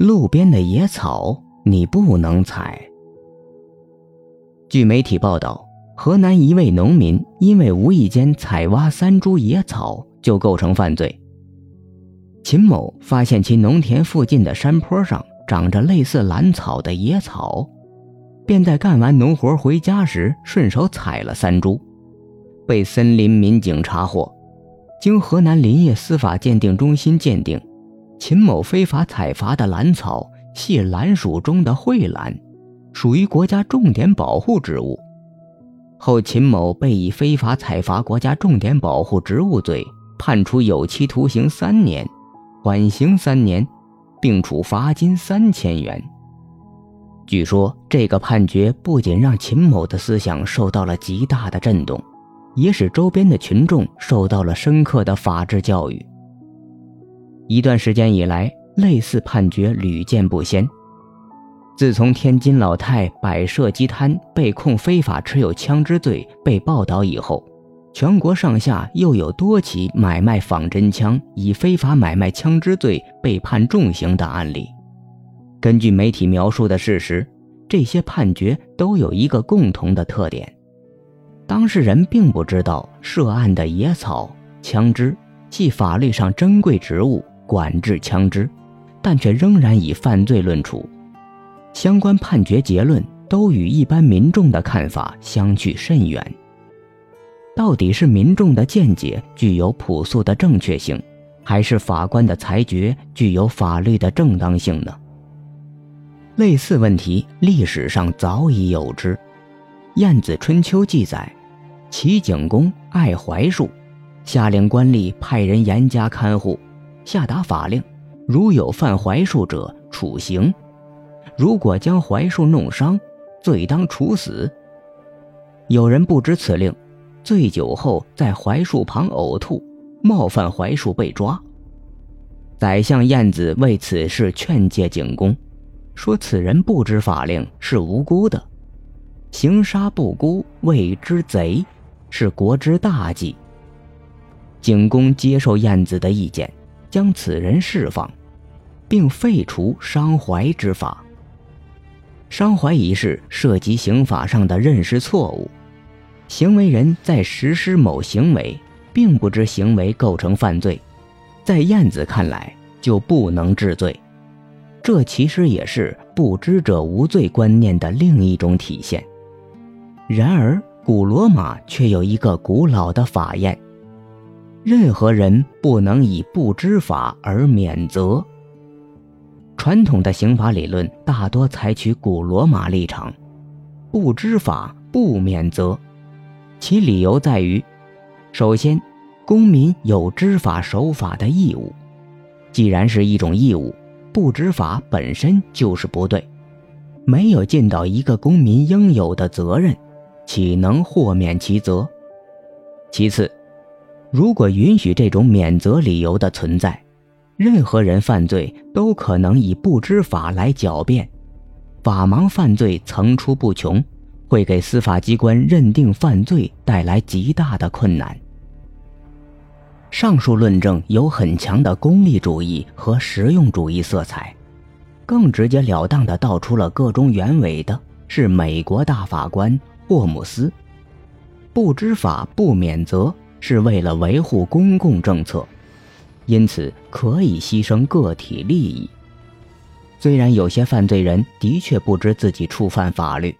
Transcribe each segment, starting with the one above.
路边的野草你不能采。据媒体报道，河南一位农民因为无意间采挖三株野草就构成犯罪。秦某发现其农田附近的山坡上长着类似兰草的野草，便在干完农活回家时顺手采了三株，被森林民警查获。经河南林业司法鉴定中心鉴定。秦某非法采伐的兰草系兰属中的蕙兰，属于国家重点保护植物。后秦某被以非法采伐国家重点保护植物罪判处有期徒刑三年，缓刑三年，并处罚金三千元。据说这个判决不仅让秦某的思想受到了极大的震动，也使周边的群众受到了深刻的法治教育。一段时间以来，类似判决屡见不鲜。自从天津老太摆设鸡摊被控非法持有枪支罪被报道以后，全国上下又有多起买卖仿真枪以非法买卖枪支罪被判重刑的案例。根据媒体描述的事实，这些判决都有一个共同的特点：当事人并不知道涉案的野草、枪支系法律上珍贵植物。管制枪支，但却仍然以犯罪论处，相关判决结论都与一般民众的看法相去甚远。到底是民众的见解具有朴素的正确性，还是法官的裁决具有法律的正当性呢？类似问题历史上早已有之，《晏子春秋》记载，齐景公爱槐树，下令官吏派人严加看护。下达法令，如有犯槐树者，处刑；如果将槐树弄伤，罪当处死。有人不知此令，醉酒后在槐树旁呕吐，冒犯槐树被抓。宰相晏子为此事劝诫景公，说此人不知法令，是无辜的，行杀不辜，谓之贼，是国之大忌。景公接受晏子的意见。将此人释放，并废除伤怀之法。伤怀一事涉及刑法上的认识错误，行为人在实施某行为，并不知行为构成犯罪，在晏子看来就不能治罪。这其实也是“不知者无罪”观念的另一种体现。然而，古罗马却有一个古老的法验。任何人不能以不知法而免责。传统的刑法理论大多采取古罗马立场，不知法不免责。其理由在于：首先，公民有知法守法的义务；既然是一种义务，不知法本身就是不对，没有尽到一个公民应有的责任，岂能豁免其责？其次，如果允许这种免责理由的存在，任何人犯罪都可能以不知法来狡辩，法盲犯罪层出不穷，会给司法机关认定犯罪带来极大的困难。上述论证有很强的功利主义和实用主义色彩，更直截了当地道出了个中原委的是美国大法官霍姆斯，不知法不免责。是为了维护公共政策，因此可以牺牲个体利益。虽然有些犯罪人的确不知自己触犯法律，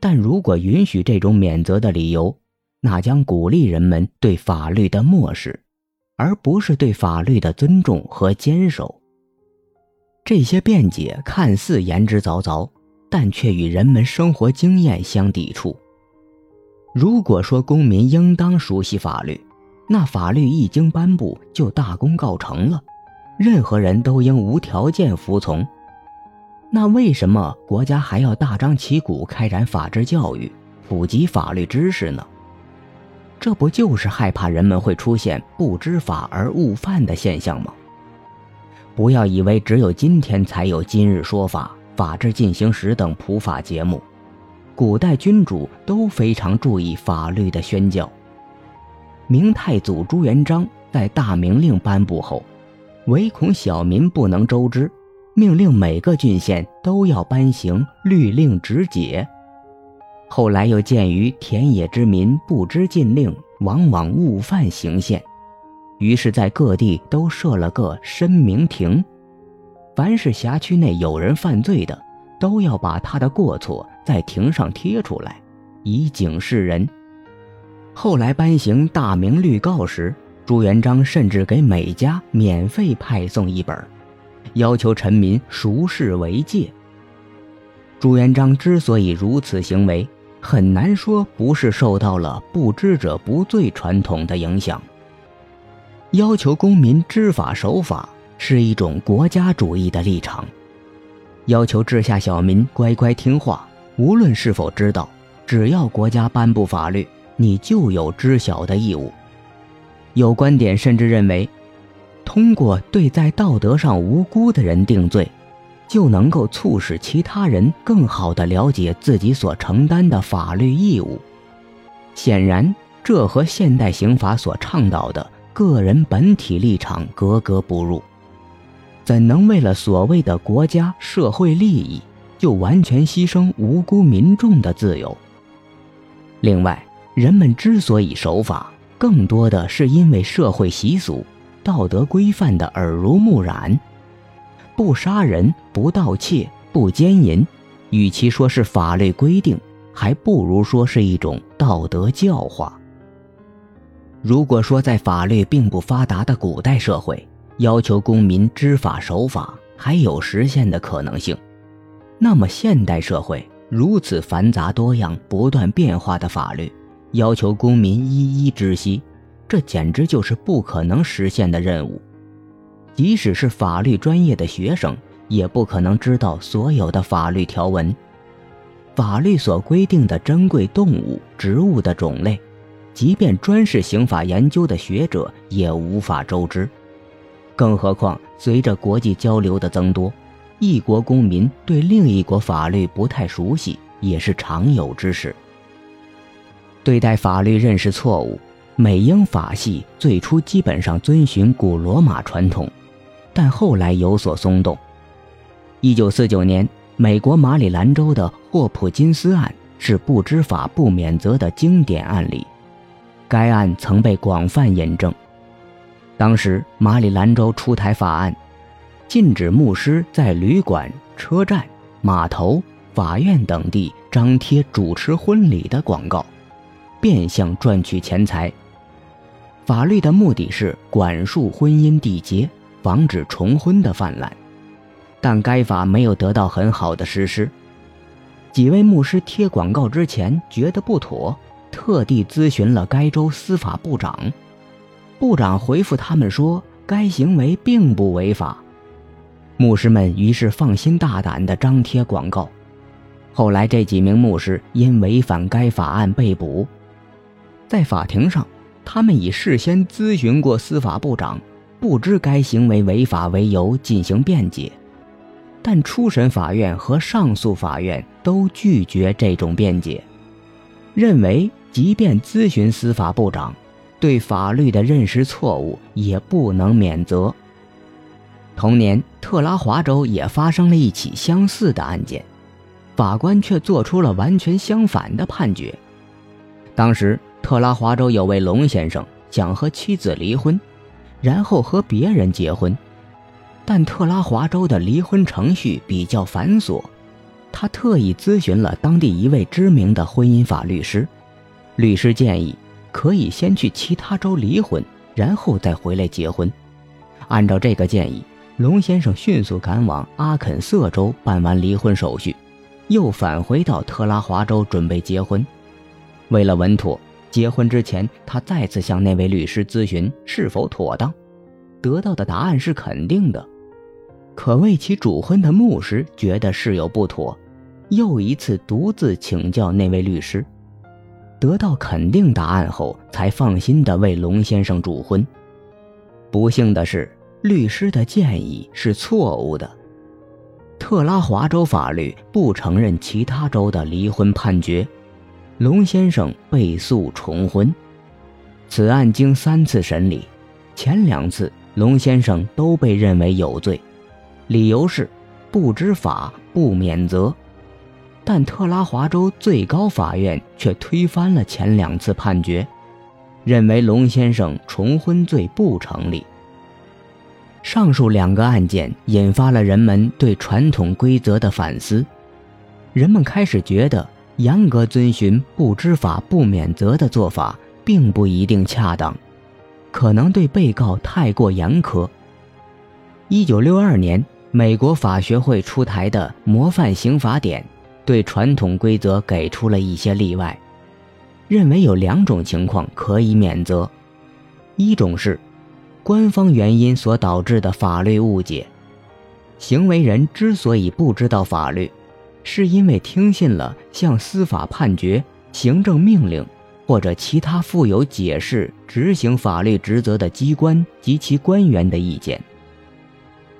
但如果允许这种免责的理由，那将鼓励人们对法律的漠视，而不是对法律的尊重和坚守。这些辩解看似言之凿凿，但却与人们生活经验相抵触。如果说公民应当熟悉法律，那法律一经颁布就大功告成了，任何人都应无条件服从。那为什么国家还要大张旗鼓开展法治教育，普及法律知识呢？这不就是害怕人们会出现不知法而误犯的现象吗？不要以为只有今天才有《今日说法》《法治进行时》等普法节目。古代君主都非常注意法律的宣教。明太祖朱元璋在大明令颁布后，唯恐小民不能周知，命令每个郡县都要颁行律令直解。后来又鉴于田野之民不知禁令，往往误犯刑县，于是，在各地都设了个申明亭，凡是辖区内有人犯罪的，都要把他的过错在亭上贴出来，以警示人。后来颁行大明律告时，朱元璋甚至给每家免费派送一本，要求臣民熟视为戒。朱元璋之所以如此行为，很难说不是受到了“不知者不罪”传统的影响。要求公民知法守法是一种国家主义的立场，要求治下小民乖乖听话，无论是否知道，只要国家颁布法律，你就有知晓的义务。有观点甚至认为，通过对在道德上无辜的人定罪。就能够促使其他人更好地了解自己所承担的法律义务。显然，这和现代刑法所倡导的个人本体立场格格不入。怎能为了所谓的国家社会利益，就完全牺牲无辜民众的自由？另外，人们之所以守法，更多的是因为社会习俗、道德规范的耳濡目染。不杀人，不盗窃，不奸淫，与其说是法律规定，还不如说是一种道德教化。如果说在法律并不发达的古代社会，要求公民知法守法还有实现的可能性，那么现代社会如此繁杂多样、不断变化的法律，要求公民一一知悉，这简直就是不可能实现的任务。即使是法律专业的学生，也不可能知道所有的法律条文。法律所规定的珍贵动物、植物的种类，即便专是刑法研究的学者也无法周知。更何况，随着国际交流的增多，一国公民对另一国法律不太熟悉，也是常有之事。对待法律认识错误，美英法系最初基本上遵循古罗马传统。但后来有所松动。一九四九年，美国马里兰州的霍普金斯案是不知法不免责的经典案例，该案曾被广泛引证。当时，马里兰州出台法案，禁止牧师在旅馆、车站、码头、法院等地张贴主持婚礼的广告，变相赚取钱财。法律的目的是管束婚姻缔结。防止重婚的泛滥，但该法没有得到很好的实施。几位牧师贴广告之前觉得不妥，特地咨询了该州司法部长。部长回复他们说，该行为并不违法。牧师们于是放心大胆地张贴广告。后来，这几名牧师因违反该法案被捕。在法庭上，他们以事先咨询过司法部长。不知该行为违法为由进行辩解，但初审法院和上诉法院都拒绝这种辩解，认为即便咨询司法部长，对法律的认识错误也不能免责。同年，特拉华州也发生了一起相似的案件，法官却做出了完全相反的判决。当时，特拉华州有位龙先生想和妻子离婚。然后和别人结婚，但特拉华州的离婚程序比较繁琐，他特意咨询了当地一位知名的婚姻法律师，律师建议可以先去其他州离婚，然后再回来结婚。按照这个建议，龙先生迅速赶往阿肯色州办完离婚手续，又返回到特拉华州准备结婚。为了稳妥。结婚之前，他再次向那位律师咨询是否妥当，得到的答案是肯定的。可为其主婚的牧师觉得事有不妥，又一次独自请教那位律师，得到肯定答案后，才放心的为龙先生主婚。不幸的是，律师的建议是错误的。特拉华州法律不承认其他州的离婚判决。龙先生被诉重婚，此案经三次审理，前两次龙先生都被认为有罪，理由是不知法不免责。但特拉华州最高法院却推翻了前两次判决，认为龙先生重婚罪不成立。上述两个案件引发了人们对传统规则的反思，人们开始觉得严格遵循“不知法不免责”的做法并不一定恰当，可能对被告太过严苛。一九六二年，美国法学会出台的《模范刑法典》。对传统规则给出了一些例外，认为有两种情况可以免责：一种是官方原因所导致的法律误解，行为人之所以不知道法律，是因为听信了向司法判决、行政命令或者其他负有解释、执行法律职责的机关及其官员的意见；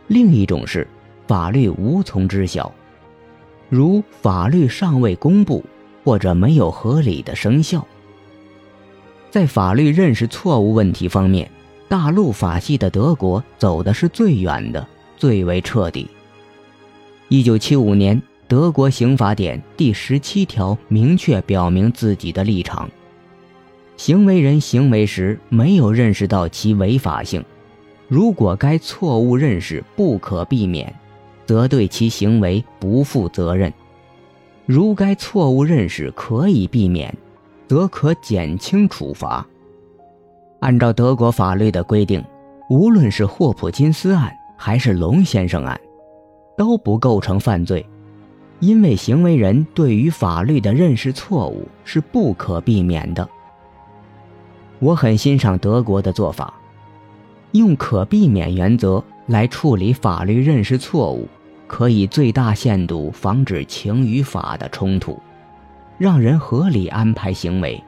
另一种是法律无从知晓。如法律尚未公布，或者没有合理的生效。在法律认识错误问题方面，大陆法系的德国走的是最远的、最为彻底。一九七五年，德国刑法典第十七条明确表明自己的立场：行为人行为时没有认识到其违法性，如果该错误认识不可避免。则对其行为不负责任。如该错误认识可以避免，则可减轻处罚。按照德国法律的规定，无论是霍普金斯案还是龙先生案，都不构成犯罪，因为行为人对于法律的认识错误是不可避免的。我很欣赏德国的做法，用可避免原则。来处理法律认识错误，可以最大限度防止情与法的冲突，让人合理安排行为。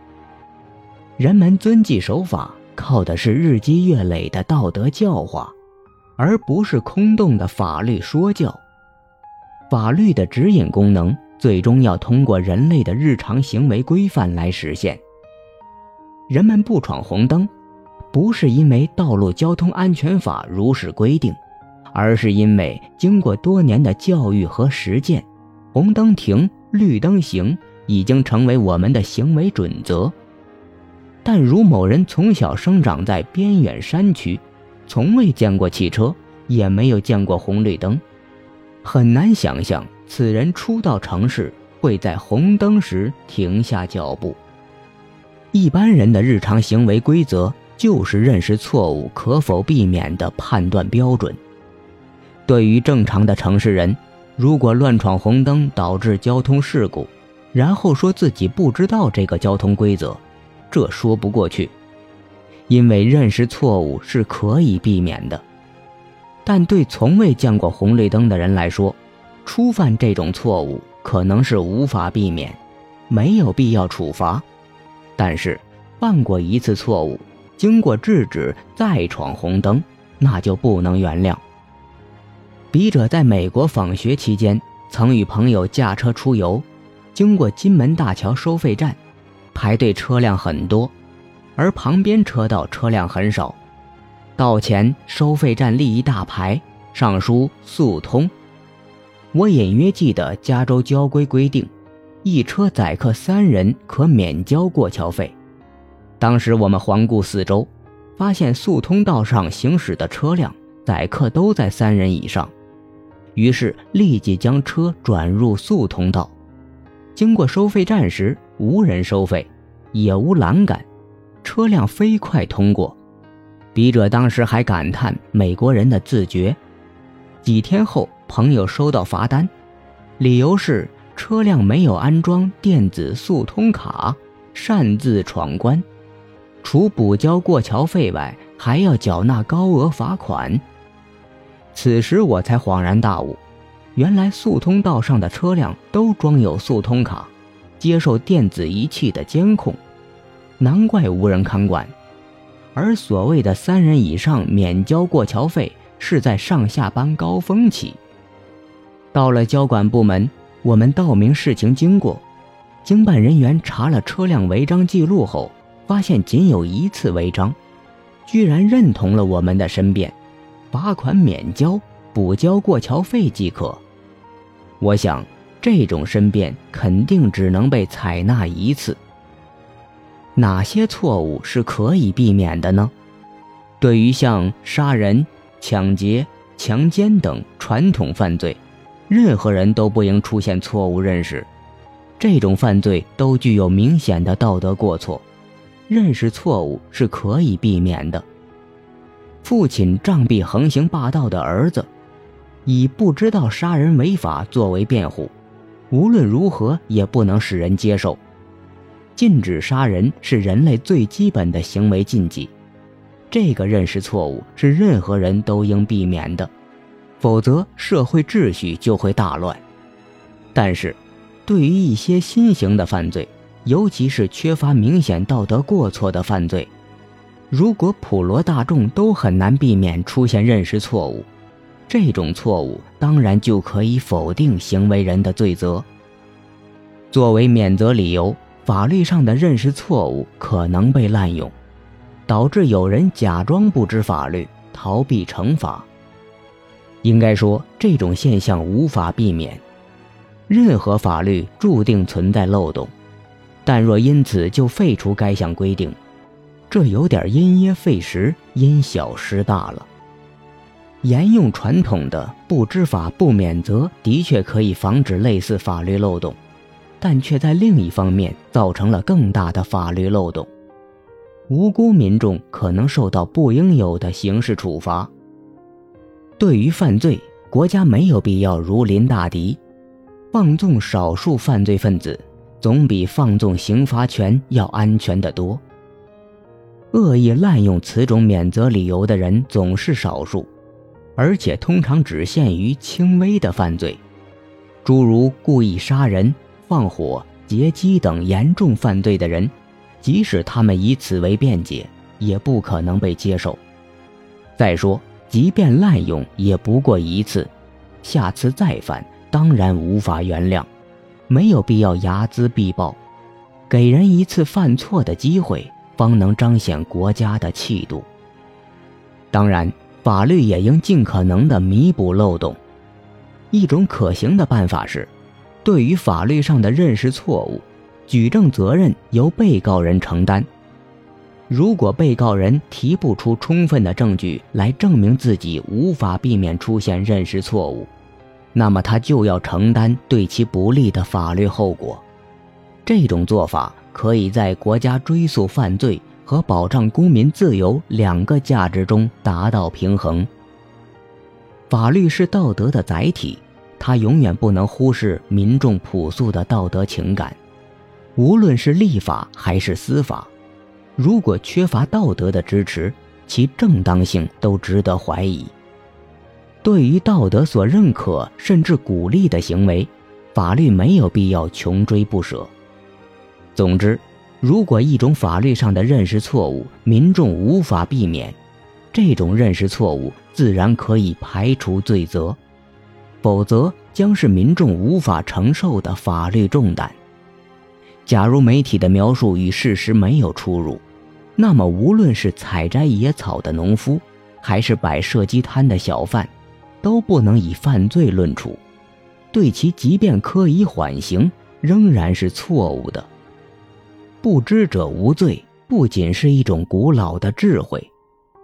人们遵纪守法，靠的是日积月累的道德教化，而不是空洞的法律说教。法律的指引功能，最终要通过人类的日常行为规范来实现。人们不闯红灯。不是因为《道路交通安全法》如是规定，而是因为经过多年的教育和实践，红灯停，绿灯行已经成为我们的行为准则。但如某人从小生长在边远山区，从未见过汽车，也没有见过红绿灯，很难想象此人初到城市会在红灯时停下脚步。一般人的日常行为规则。就是认识错误可否避免的判断标准。对于正常的城市人，如果乱闯红灯导致交通事故，然后说自己不知道这个交通规则，这说不过去，因为认识错误是可以避免的。但对从未见过红绿灯的人来说，初犯这种错误可能是无法避免，没有必要处罚。但是犯过一次错误，经过制止再闯红灯，那就不能原谅。笔者在美国访学期间，曾与朋友驾车出游，经过金门大桥收费站，排队车辆很多，而旁边车道车辆很少。道前收费站立一大牌，上书“速通”。我隐约记得加州交规规定，一车载客三人可免交过桥费。当时我们环顾四周，发现速通道上行驶的车辆载客都在三人以上，于是立即将车转入速通道。经过收费站时，无人收费，也无栏杆，车辆飞快通过。笔者当时还感叹美国人的自觉。几天后，朋友收到罚单，理由是车辆没有安装电子速通卡，擅自闯关。除补交过桥费外，还要缴纳高额罚款。此时我才恍然大悟，原来速通道上的车辆都装有速通卡，接受电子仪器的监控，难怪无人看管。而所谓的三人以上免交过桥费，是在上下班高峰期。到了交管部门，我们道明事情经过，经办人员查了车辆违章记录后。发现仅有一次违章，居然认同了我们的申辩，罚款免交，补交过桥费即可，我想，这种申辩肯定只能被采纳一次。哪些错误是可以避免的呢？对于像杀人、抢劫、强奸等传统犯罪，任何人都不应出现错误认识。这种犯罪都具有明显的道德过错，认识错误是可以避免的。父亲杖毙横行霸道的儿子，以不知道杀人违法作为辩护，无论如何也不能使人接受。禁止杀人是人类最基本的行为禁忌，这个认识错误是任何人都应避免的，否则社会秩序就会大乱。但是，对于一些新型的犯罪，尤其是缺乏明显道德过错的犯罪。如果普罗大众都很难避免出现认识错误，这种错误当然就可以否定行为人的罪责。作为免责理由，法律上的认识错误可能被滥用，导致有人假装不知法律，逃避惩罚。应该说，这种现象无法避免。任何法律注定存在漏洞，但若因此就废除该项规定。这有点因噎废食，因小失大了。沿用传统的“不知法不免责”的确可以防止类似法律漏洞，但却在另一方面造成了更大的法律漏洞，无辜民众可能受到不应有的刑事处罚。对于犯罪，国家没有必要如临大敌，放纵少数犯罪分子，总比放纵刑罚权要安全得多。恶意滥用此种免责理由的人总是少数，而且通常只限于轻微的犯罪，诸如故意杀人、放火、劫机等严重犯罪的人，即使他们以此为辩解，也不可能被接受。再说，即便滥用，也不过一次，下次再犯，当然无法原谅，没有必要睚眦必报，给人一次犯错的机会。方能彰显国家的气度。当然，法律也应尽可能的弥补漏洞。一种可行的办法是，对于法律上的认识错误，举证责任由被告人承担。如果被告人提不出充分的证据来证明自己无法避免出现认识错误，那么他就要承担对其不利的法律后果。这种做法。可以在国家追诉犯罪和保障公民自由两个价值中达到平衡。法律是道德的载体，它永远不能忽视民众朴素的道德情感。无论是立法还是司法，如果缺乏道德的支持，其正当性都值得怀疑。对于道德所认可甚至鼓励的行为，法律没有必要穷追不舍。总之，如果一种法律上的认识错误民众无法避免，这种认识错误自然可以排除罪责，否则将是民众无法承受的法律重担。假如媒体的描述与事实没有出入，那么无论是采摘野草的农夫，还是摆射击摊的小贩，都不能以犯罪论处，对其即便科以缓刑，仍然是错误的。不知者无罪，不仅是一种古老的智慧，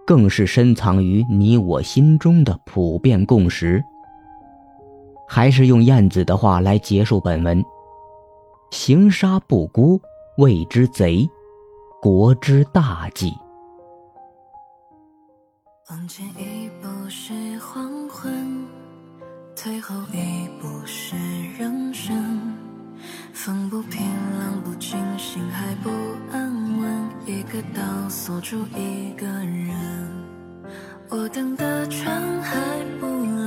更是深藏于你我心中的普遍共识。还是用晏子的话来结束本文：行杀不辜，谓之贼，国之大忌。往前一步是黄昏，退后一步是人生。风不平，浪不静，心还不安稳。一个岛锁住一个人，我等的船还不。